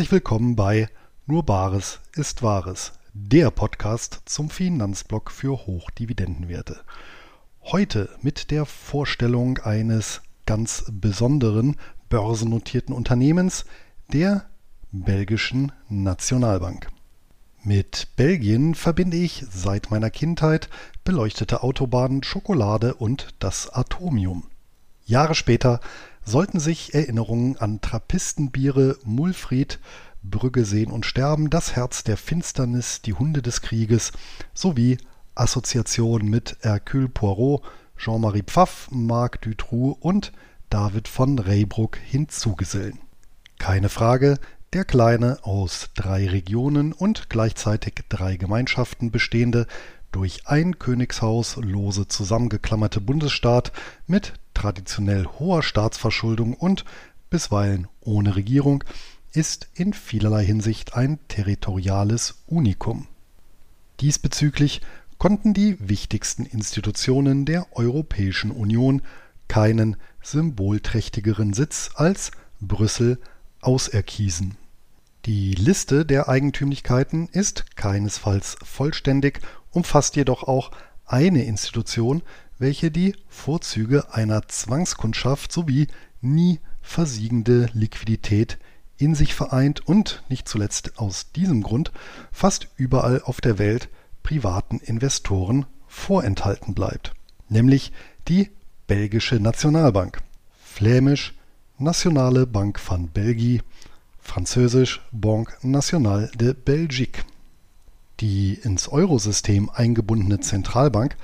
Herzlich willkommen bei Nur Bares ist Wahres, der Podcast zum Finanzblock für Hochdividendenwerte. Heute mit der Vorstellung eines ganz besonderen börsennotierten Unternehmens, der belgischen Nationalbank. Mit Belgien verbinde ich seit meiner Kindheit beleuchtete Autobahnen, Schokolade und das Atomium. Jahre später sollten sich Erinnerungen an Trappistenbiere, Mulfried, Brügge sehen und sterben, das Herz der Finsternis, die Hunde des Krieges sowie Assoziationen mit Hercule Poirot, Jean-Marie Pfaff, Marc Dutroux und David von Reybruck hinzugesellen. Keine Frage, der kleine, aus drei Regionen und gleichzeitig drei Gemeinschaften bestehende, durch ein Königshaus lose zusammengeklammerte Bundesstaat mit traditionell hoher Staatsverschuldung und bisweilen ohne Regierung ist in vielerlei Hinsicht ein territoriales Unikum. Diesbezüglich konnten die wichtigsten Institutionen der Europäischen Union keinen symbolträchtigeren Sitz als Brüssel auserkiesen. Die Liste der Eigentümlichkeiten ist keinesfalls vollständig, umfasst jedoch auch eine Institution, welche die Vorzüge einer Zwangskundschaft sowie nie versiegende Liquidität in sich vereint und nicht zuletzt aus diesem Grund fast überall auf der Welt privaten Investoren vorenthalten bleibt, nämlich die belgische Nationalbank, flämisch Nationale Bank van Belgie, französisch Banque Nationale de Belgique. Die ins Eurosystem eingebundene Zentralbank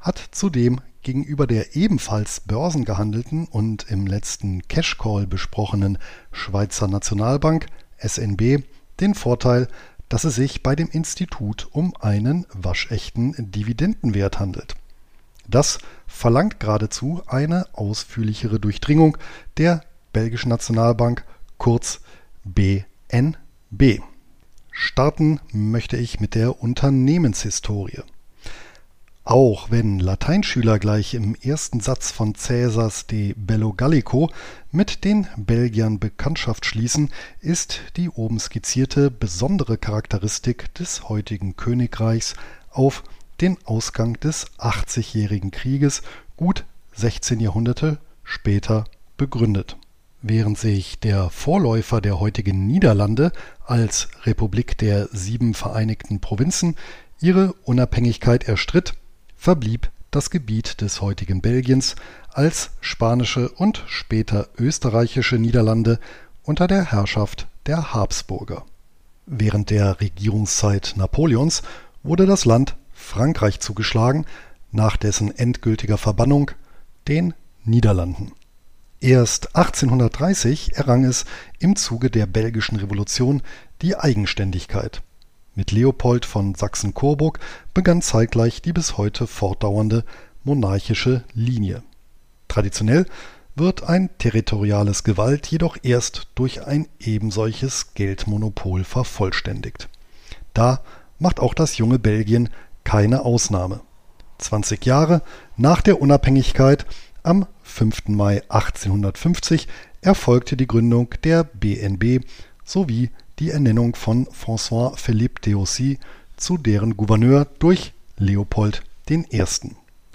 hat zudem gegenüber der ebenfalls börsengehandelten und im letzten Cashcall besprochenen Schweizer Nationalbank SNB den Vorteil, dass es sich bei dem Institut um einen waschechten Dividendenwert handelt. Das verlangt geradezu eine ausführlichere Durchdringung der belgischen Nationalbank, kurz BNB. Starten möchte ich mit der Unternehmenshistorie. Auch wenn Lateinschüler gleich im ersten Satz von Caesars De Bello Gallico mit den Belgiern Bekanntschaft schließen, ist die oben skizzierte besondere Charakteristik des heutigen Königreichs auf den Ausgang des 80-jährigen Krieges gut 16 Jahrhunderte später begründet. Während sich der Vorläufer der heutigen Niederlande als Republik der sieben Vereinigten Provinzen ihre Unabhängigkeit erstritt, verblieb das Gebiet des heutigen Belgiens als spanische und später österreichische Niederlande unter der Herrschaft der Habsburger. Während der Regierungszeit Napoleons wurde das Land Frankreich zugeschlagen, nach dessen endgültiger Verbannung den Niederlanden. Erst 1830 errang es im Zuge der Belgischen Revolution die Eigenständigkeit mit Leopold von Sachsen-Coburg begann zeitgleich die bis heute fortdauernde monarchische Linie. Traditionell wird ein territoriales Gewalt jedoch erst durch ein ebensolches Geldmonopol vervollständigt. Da macht auch das junge Belgien keine Ausnahme. 20 Jahre nach der Unabhängigkeit, am 5. Mai 1850, erfolgte die Gründung der BNB sowie die Ernennung von François-Philippe Deossi zu deren Gouverneur durch Leopold I.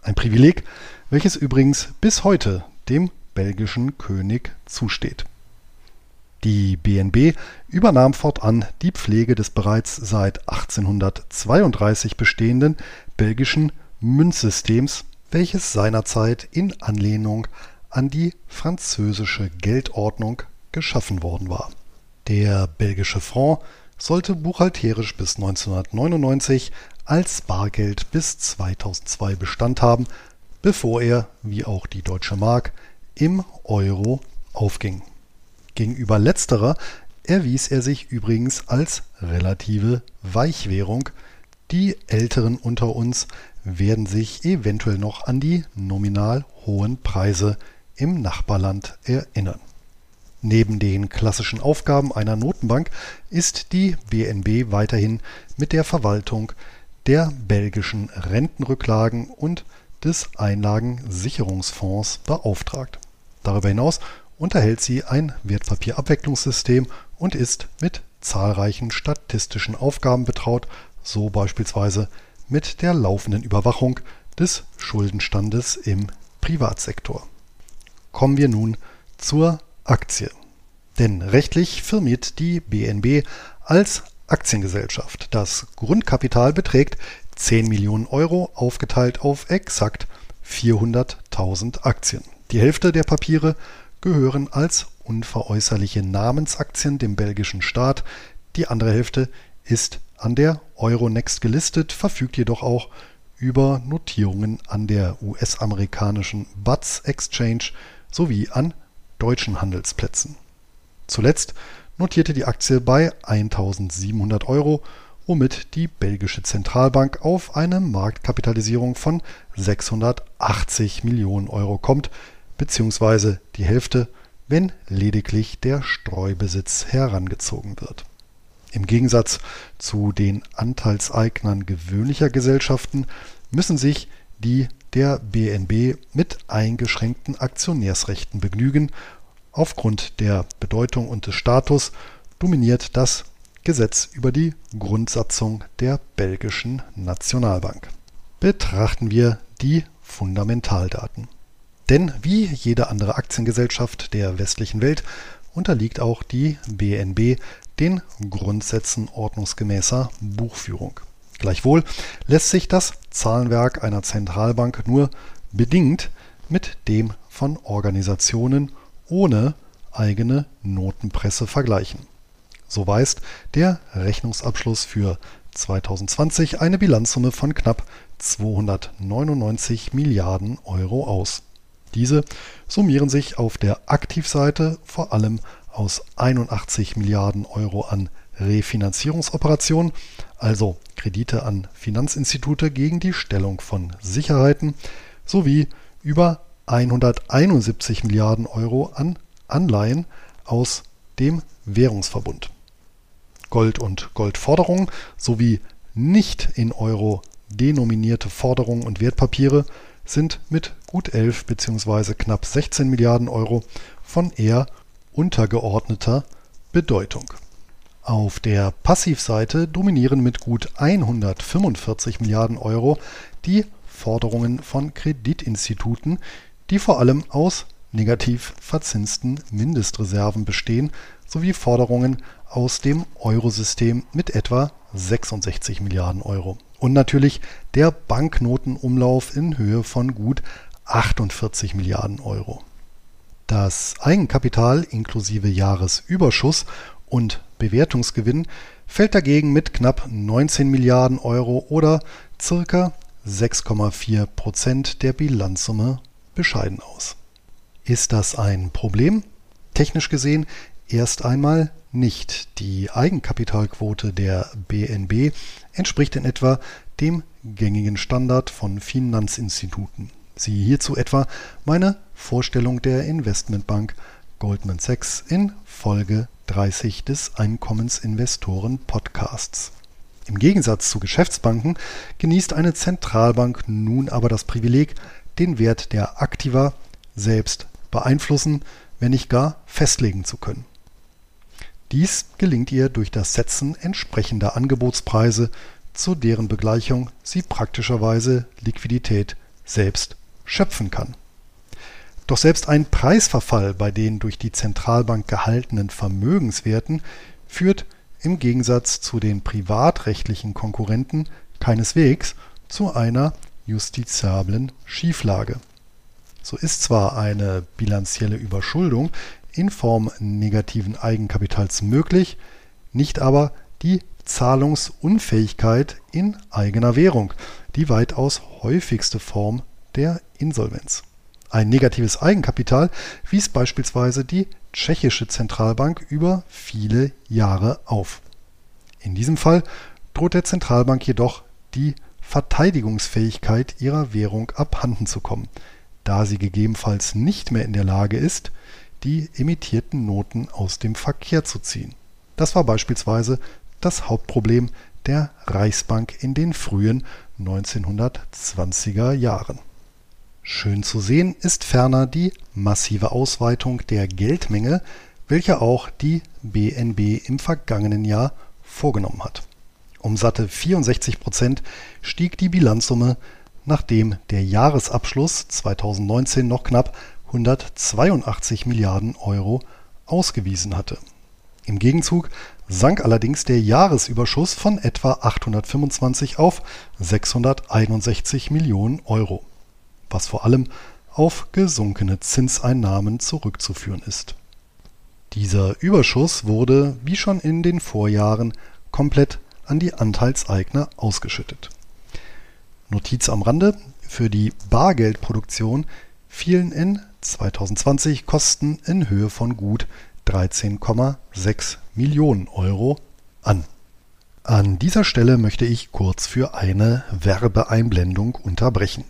Ein Privileg, welches übrigens bis heute dem belgischen König zusteht. Die BNB übernahm fortan die Pflege des bereits seit 1832 bestehenden belgischen Münzsystems, welches seinerzeit in Anlehnung an die französische Geldordnung geschaffen worden war der belgische Franc sollte buchhalterisch bis 1999 als Bargeld bis 2002 Bestand haben, bevor er, wie auch die Deutsche Mark, im Euro aufging. Gegenüber letzterer erwies er sich übrigens als relative Weichwährung. Die Älteren unter uns werden sich eventuell noch an die nominal hohen Preise im Nachbarland erinnern Neben den klassischen Aufgaben einer Notenbank ist die BNB weiterhin mit der Verwaltung der belgischen Rentenrücklagen und des Einlagensicherungsfonds beauftragt. Darüber hinaus unterhält sie ein Wertpapierabwicklungssystem und ist mit zahlreichen statistischen Aufgaben betraut, so beispielsweise mit der laufenden Überwachung des Schuldenstandes im Privatsektor. Kommen wir nun zur Aktie. Denn rechtlich firmiert die BNB als Aktiengesellschaft. Das Grundkapital beträgt 10 Millionen Euro, aufgeteilt auf exakt 400.000 Aktien. Die Hälfte der Papiere gehören als unveräußerliche Namensaktien dem belgischen Staat. Die andere Hälfte ist an der Euronext gelistet, verfügt jedoch auch über Notierungen an der US-amerikanischen BATS Exchange sowie an deutschen Handelsplätzen. Zuletzt notierte die Aktie bei 1700 Euro, womit die belgische Zentralbank auf eine Marktkapitalisierung von 680 Millionen Euro kommt, beziehungsweise die Hälfte, wenn lediglich der Streubesitz herangezogen wird. Im Gegensatz zu den Anteilseignern gewöhnlicher Gesellschaften müssen sich die der BNB mit eingeschränkten Aktionärsrechten begnügen. Aufgrund der Bedeutung und des Status dominiert das Gesetz über die Grundsatzung der belgischen Nationalbank. Betrachten wir die Fundamentaldaten. Denn wie jede andere Aktiengesellschaft der westlichen Welt unterliegt auch die BNB den Grundsätzen ordnungsgemäßer Buchführung. Gleichwohl lässt sich das Zahlenwerk einer Zentralbank nur bedingt mit dem von Organisationen ohne eigene Notenpresse vergleichen. So weist der Rechnungsabschluss für 2020 eine Bilanzsumme von knapp 299 Milliarden Euro aus. Diese summieren sich auf der Aktivseite vor allem aus 81 Milliarden Euro an Refinanzierungsoperationen, also Kredite an Finanzinstitute gegen die Stellung von Sicherheiten, sowie über 171 Milliarden Euro an Anleihen aus dem Währungsverbund. Gold und Goldforderungen sowie nicht in Euro denominierte Forderungen und Wertpapiere sind mit gut 11 bzw. knapp 16 Milliarden Euro von eher untergeordneter Bedeutung. Auf der Passivseite dominieren mit gut 145 Milliarden Euro die Forderungen von Kreditinstituten, die vor allem aus negativ verzinsten Mindestreserven bestehen, sowie Forderungen aus dem Eurosystem mit etwa 66 Milliarden Euro. Und natürlich der Banknotenumlauf in Höhe von gut 48 Milliarden Euro. Das Eigenkapital inklusive Jahresüberschuss und Bewertungsgewinn fällt dagegen mit knapp 19 Milliarden Euro oder circa 6,4 Prozent der Bilanzsumme bescheiden aus. Ist das ein Problem? Technisch gesehen erst einmal nicht. Die Eigenkapitalquote der BNB entspricht in etwa dem gängigen Standard von Finanzinstituten. Siehe hierzu etwa meine Vorstellung der Investmentbank Goldman Sachs in Folge 30 des Einkommensinvestoren Podcasts. Im Gegensatz zu Geschäftsbanken genießt eine Zentralbank nun aber das Privileg, den Wert der Aktiva selbst beeinflussen, wenn nicht gar festlegen zu können. Dies gelingt ihr durch das Setzen entsprechender Angebotspreise, zu deren Begleichung sie praktischerweise Liquidität selbst schöpfen kann. Doch selbst ein Preisverfall bei den durch die Zentralbank gehaltenen Vermögenswerten führt im Gegensatz zu den privatrechtlichen Konkurrenten keineswegs zu einer justiziablen Schieflage. So ist zwar eine bilanzielle Überschuldung in Form negativen Eigenkapitals möglich, nicht aber die Zahlungsunfähigkeit in eigener Währung, die weitaus häufigste Form der Insolvenz. Ein negatives Eigenkapital wies beispielsweise die tschechische Zentralbank über viele Jahre auf. In diesem Fall droht der Zentralbank jedoch die Verteidigungsfähigkeit ihrer Währung abhanden zu kommen, da sie gegebenenfalls nicht mehr in der Lage ist, die emittierten Noten aus dem Verkehr zu ziehen. Das war beispielsweise das Hauptproblem der Reichsbank in den frühen 1920er Jahren. Schön zu sehen ist ferner die massive Ausweitung der Geldmenge welche auch die BNB im vergangenen Jahr vorgenommen hat. Um satte 64 Prozent stieg die Bilanzsumme, nachdem der Jahresabschluss 2019 noch knapp 182 Milliarden Euro ausgewiesen hatte. Im Gegenzug sank allerdings der Jahresüberschuss von etwa 825 auf 661 Millionen Euro, was vor allem auf gesunkene Zinseinnahmen zurückzuführen ist. Dieser Überschuss wurde, wie schon in den Vorjahren, komplett an die Anteilseigner ausgeschüttet. Notiz am Rande, für die Bargeldproduktion fielen in 2020 Kosten in Höhe von gut 13,6 Millionen Euro an. An dieser Stelle möchte ich kurz für eine Werbeeinblendung unterbrechen.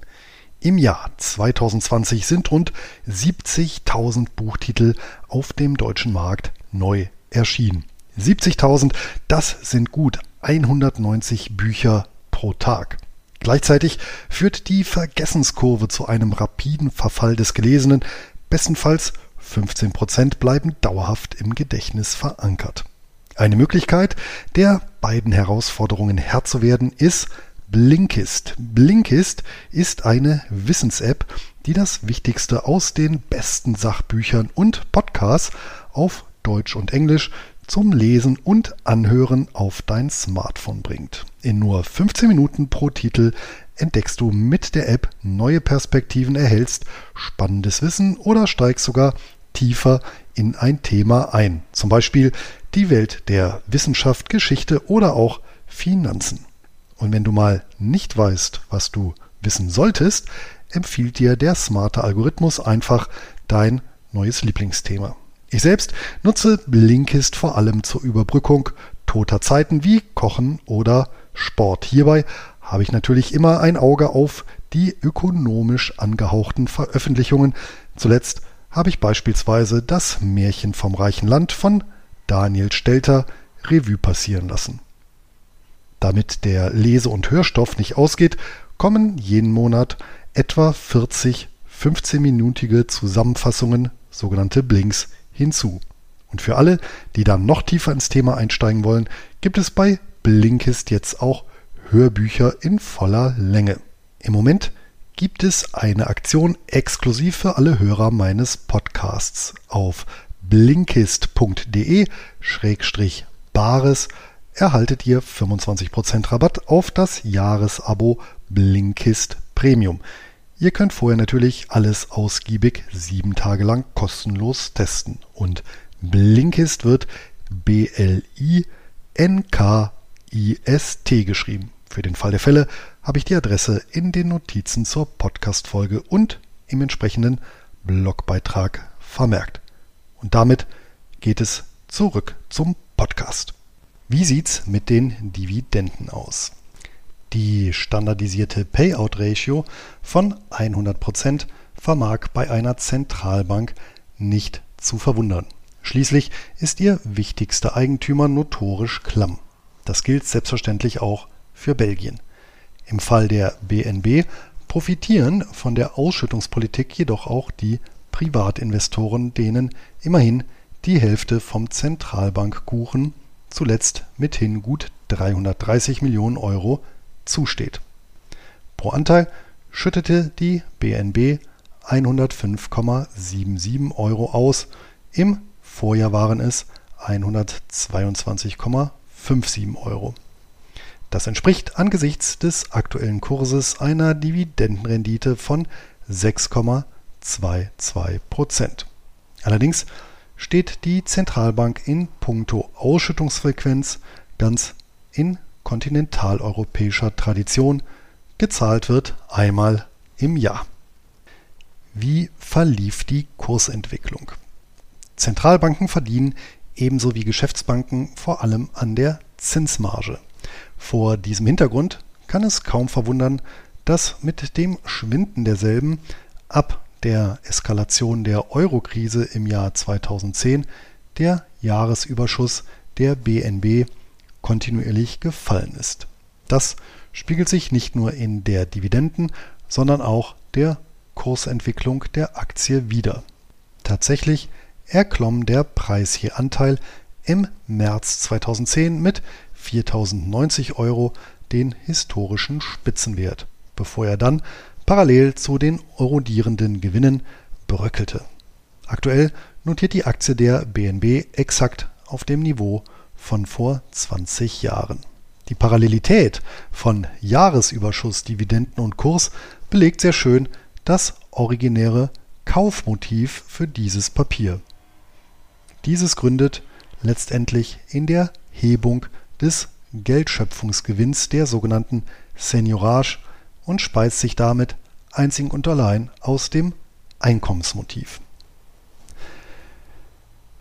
Im Jahr 2020 sind rund 70.000 Buchtitel auf dem deutschen Markt neu erschienen. 70.000, das sind gut 190 Bücher pro Tag. Gleichzeitig führt die Vergessenskurve zu einem rapiden Verfall des Gelesenen. Bestenfalls 15 Prozent bleiben dauerhaft im Gedächtnis verankert. Eine Möglichkeit, der beiden Herausforderungen Herr zu werden, ist Blinkist. Blinkist ist eine Wissens-App, die das Wichtigste aus den besten Sachbüchern und Podcasts auf Deutsch und Englisch zum Lesen und Anhören auf dein Smartphone bringt. In nur 15 Minuten pro Titel entdeckst du mit der App neue Perspektiven, erhältst spannendes Wissen oder steigst sogar tiefer in ein Thema ein. Zum Beispiel die Welt der Wissenschaft, Geschichte oder auch Finanzen. Und wenn du mal nicht weißt, was du wissen solltest, empfiehlt dir der smarte Algorithmus einfach dein neues Lieblingsthema. Ich selbst nutze Blinkist vor allem zur Überbrückung toter Zeiten wie Kochen oder Sport. Hierbei habe ich natürlich immer ein Auge auf die ökonomisch angehauchten Veröffentlichungen. Zuletzt habe ich beispielsweise das Märchen vom reichen Land von Daniel Stelter Revue passieren lassen. Damit der Lese- und Hörstoff nicht ausgeht, kommen jeden Monat etwa 40 15-minütige Zusammenfassungen, sogenannte Blinks, hinzu. Und für alle, die dann noch tiefer ins Thema einsteigen wollen, gibt es bei Blinkist jetzt auch Hörbücher in voller Länge. Im Moment gibt es eine Aktion exklusiv für alle Hörer meines Podcasts. Auf blinkist.de-bares erhaltet ihr 25% Rabatt auf das Jahresabo Blinkist Premium. Ihr könnt vorher natürlich alles ausgiebig sieben Tage lang kostenlos testen. Und Blinkist wird B-L-I-N-K-I-S-T geschrieben. Für den Fall der Fälle habe ich die Adresse in den Notizen zur Podcast-Folge und im entsprechenden Blogbeitrag vermerkt. Und damit geht es zurück zum Podcast. Wie sieht's mit den Dividenden aus? Die standardisierte Payout-Ratio von 100% vermag bei einer Zentralbank nicht zu verwundern. Schließlich ist ihr wichtigster Eigentümer notorisch klamm. Das gilt selbstverständlich auch für Belgien. Im Fall der BNB profitieren von der Ausschüttungspolitik jedoch auch die Privatinvestoren, denen immerhin die Hälfte vom Zentralbankkuchen zuletzt mithin gut 330 Millionen Euro zusteht. Pro Anteil schüttete die BNB 105,77 Euro aus, im Vorjahr waren es 122,57 Euro. Das entspricht angesichts des aktuellen Kurses einer Dividendenrendite von 6,22 Prozent. Allerdings steht die Zentralbank in puncto Ausschüttungsfrequenz ganz in kontinentaleuropäischer Tradition, gezahlt wird einmal im Jahr. Wie verlief die Kursentwicklung? Zentralbanken verdienen ebenso wie Geschäftsbanken vor allem an der Zinsmarge. Vor diesem Hintergrund kann es kaum verwundern, dass mit dem Schwinden derselben ab der Eskalation der Eurokrise im Jahr 2010 der Jahresüberschuss der BNB kontinuierlich gefallen ist. Das spiegelt sich nicht nur in der Dividenden, sondern auch der Kursentwicklung der Aktie wider. Tatsächlich erklomm der Preis je Anteil im März 2010 mit 4.090 Euro den historischen Spitzenwert, bevor er dann parallel zu den erodierenden Gewinnen bröckelte. Aktuell notiert die Aktie der BNB exakt auf dem Niveau von vor 20 Jahren. Die Parallelität von Jahresüberschuss, Dividenden und Kurs belegt sehr schön das originäre Kaufmotiv für dieses Papier. Dieses gründet letztendlich in der Hebung des Geldschöpfungsgewinns der sogenannten Seniorage und speist sich damit einzig und allein aus dem Einkommensmotiv.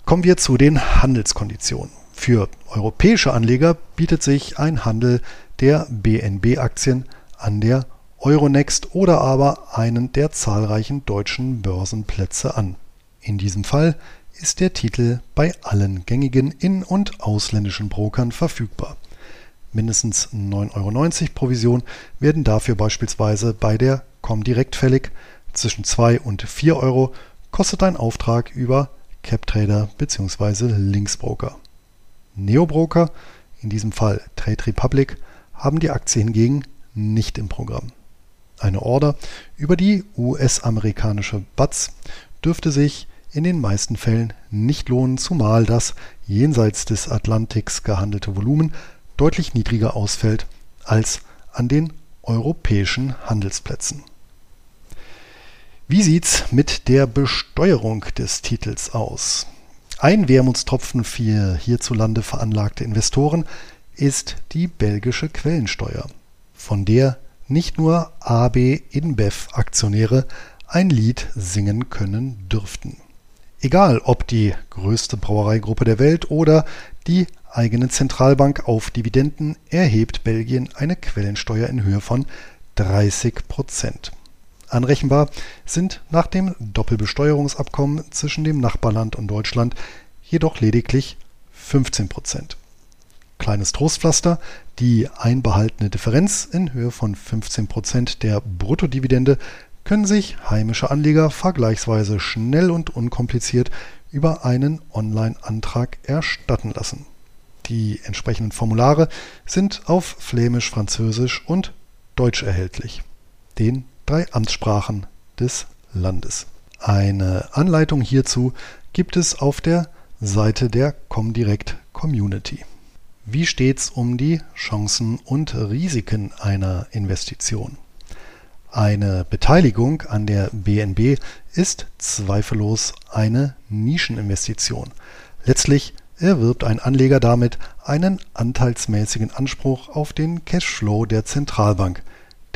Kommen wir zu den Handelskonditionen. Für europäische Anleger bietet sich ein Handel der BNB-Aktien an der Euronext oder aber einen der zahlreichen deutschen Börsenplätze an. In diesem Fall ist der Titel bei allen gängigen in- und ausländischen Brokern verfügbar. Mindestens 9,90 Euro Provision werden dafür beispielsweise bei der Comdirect fällig. Zwischen 2 und 4 Euro kostet ein Auftrag über CapTrader bzw. Linksbroker. Neobroker, in diesem Fall Trade Republic, haben die Aktie hingegen nicht im Programm. Eine Order über die US-amerikanische BATS dürfte sich in den meisten Fällen nicht lohnen, zumal das jenseits des Atlantiks gehandelte Volumen deutlich niedriger ausfällt als an den europäischen Handelsplätzen. Wie sieht's mit der Besteuerung des Titels aus? Ein Wermutstropfen für hierzulande veranlagte Investoren ist die belgische Quellensteuer, von der nicht nur AB InBev Aktionäre ein Lied singen können dürften. Egal ob die größte Brauereigruppe der Welt oder die eigene Zentralbank auf Dividenden, erhebt Belgien eine Quellensteuer in Höhe von 30 Prozent. Anrechenbar sind nach dem Doppelbesteuerungsabkommen zwischen dem Nachbarland und Deutschland jedoch lediglich 15 Prozent. Kleines Trostpflaster, die einbehaltene Differenz in Höhe von 15 Prozent der Bruttodividende können sich heimische Anleger vergleichsweise schnell und unkompliziert über einen Online-Antrag erstatten lassen. Die entsprechenden Formulare sind auf Flämisch, Französisch und Deutsch erhältlich, den drei Amtssprachen des Landes. Eine Anleitung hierzu gibt es auf der Seite der Comdirect Community. Wie steht's um die Chancen und Risiken einer Investition? Eine Beteiligung an der BNB ist zweifellos eine Nischeninvestition. Letztlich erwirbt ein Anleger damit einen anteilsmäßigen Anspruch auf den Cashflow der Zentralbank,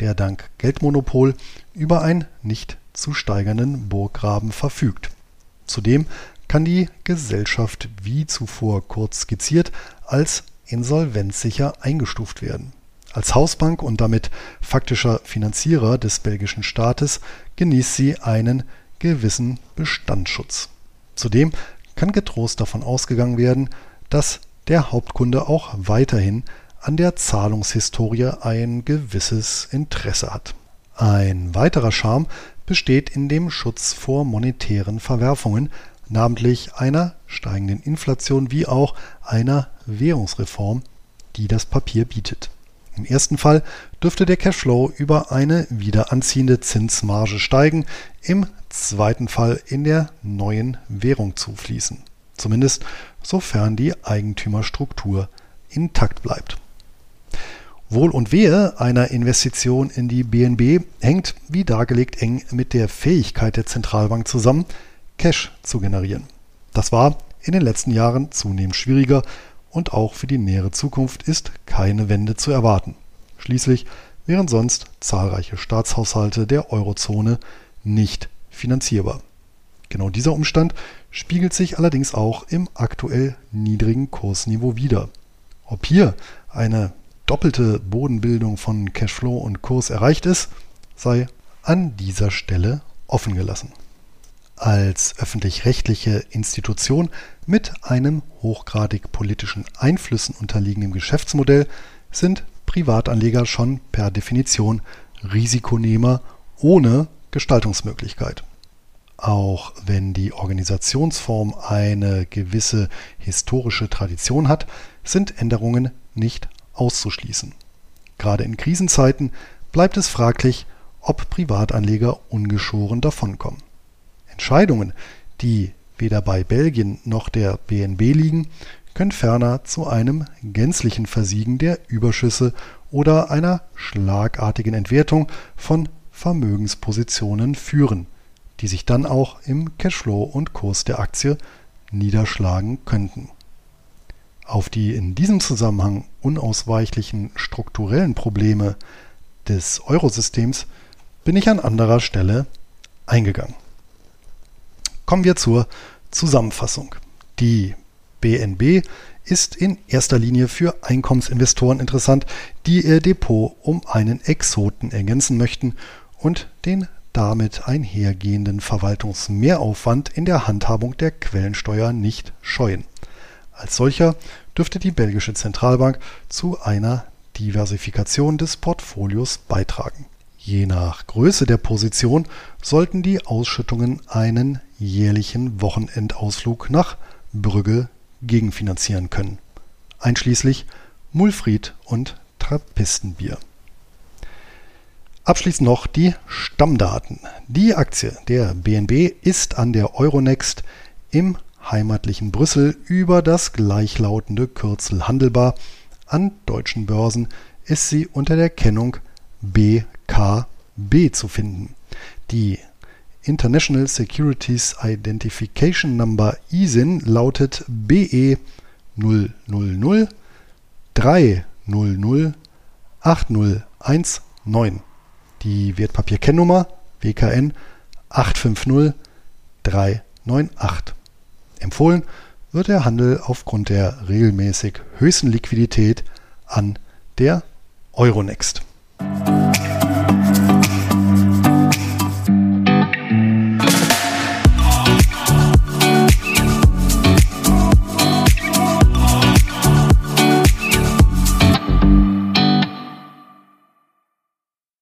der dank Geldmonopol über einen nicht zu steigernden Burggraben verfügt. Zudem kann die Gesellschaft wie zuvor kurz skizziert als insolvenzsicher eingestuft werden als Hausbank und damit faktischer Finanzierer des belgischen Staates genießt sie einen gewissen Bestandsschutz. Zudem kann getrost davon ausgegangen werden, dass der Hauptkunde auch weiterhin an der Zahlungshistorie ein gewisses Interesse hat. Ein weiterer Charme besteht in dem Schutz vor monetären Verwerfungen, namentlich einer steigenden Inflation wie auch einer Währungsreform, die das Papier bietet. Im ersten Fall dürfte der Cashflow über eine wieder anziehende Zinsmarge steigen, im zweiten Fall in der neuen Währung zufließen. Zumindest sofern die Eigentümerstruktur intakt bleibt. Wohl und Wehe einer Investition in die BNB hängt, wie dargelegt, eng mit der Fähigkeit der Zentralbank zusammen, Cash zu generieren. Das war in den letzten Jahren zunehmend schwieriger und auch für die nähere Zukunft ist keine Wende zu erwarten. Schließlich wären sonst zahlreiche Staatshaushalte der Eurozone nicht finanzierbar. Genau dieser Umstand spiegelt sich allerdings auch im aktuell niedrigen Kursniveau wider. Ob hier eine doppelte Bodenbildung von Cashflow und Kurs erreicht ist, sei an dieser Stelle offen gelassen als öffentlich-rechtliche Institution mit einem hochgradig politischen Einflüssen unterliegenden Geschäftsmodell sind Privatanleger schon per Definition Risikonehmer ohne Gestaltungsmöglichkeit. Auch wenn die Organisationsform eine gewisse historische Tradition hat, sind Änderungen nicht auszuschließen. Gerade in Krisenzeiten bleibt es fraglich, ob Privatanleger ungeschoren davonkommen. Entscheidungen, die weder bei Belgien noch der BNB liegen, können ferner zu einem gänzlichen Versiegen der Überschüsse oder einer schlagartigen Entwertung von Vermögenspositionen führen, die sich dann auch im Cashflow und Kurs der Aktie niederschlagen könnten. Auf die in diesem Zusammenhang unausweichlichen strukturellen Probleme des Eurosystems bin ich an anderer Stelle eingegangen. Kommen wir zur Zusammenfassung. Die BNB ist in erster Linie für Einkommensinvestoren interessant, die ihr Depot um einen Exoten ergänzen möchten und den damit einhergehenden Verwaltungsmehraufwand in der Handhabung der Quellensteuer nicht scheuen. Als solcher dürfte die belgische Zentralbank zu einer Diversifikation des Portfolios beitragen. Je nach Größe der Position sollten die Ausschüttungen einen jährlichen Wochenendausflug nach Brügge gegenfinanzieren können, einschließlich Mulfried und Trappistenbier. Abschließend noch die Stammdaten. Die Aktie der BNB ist an der Euronext im heimatlichen Brüssel über das gleichlautende Kürzel handelbar. An deutschen Börsen ist sie unter der Kennung BKB zu finden. Die International Securities Identification Number ISIN lautet BE 000 300 8019. Die Wertpapierkennnummer WKN 850398. Empfohlen wird der Handel aufgrund der regelmäßig höchsten Liquidität an der Euronext. Thank you.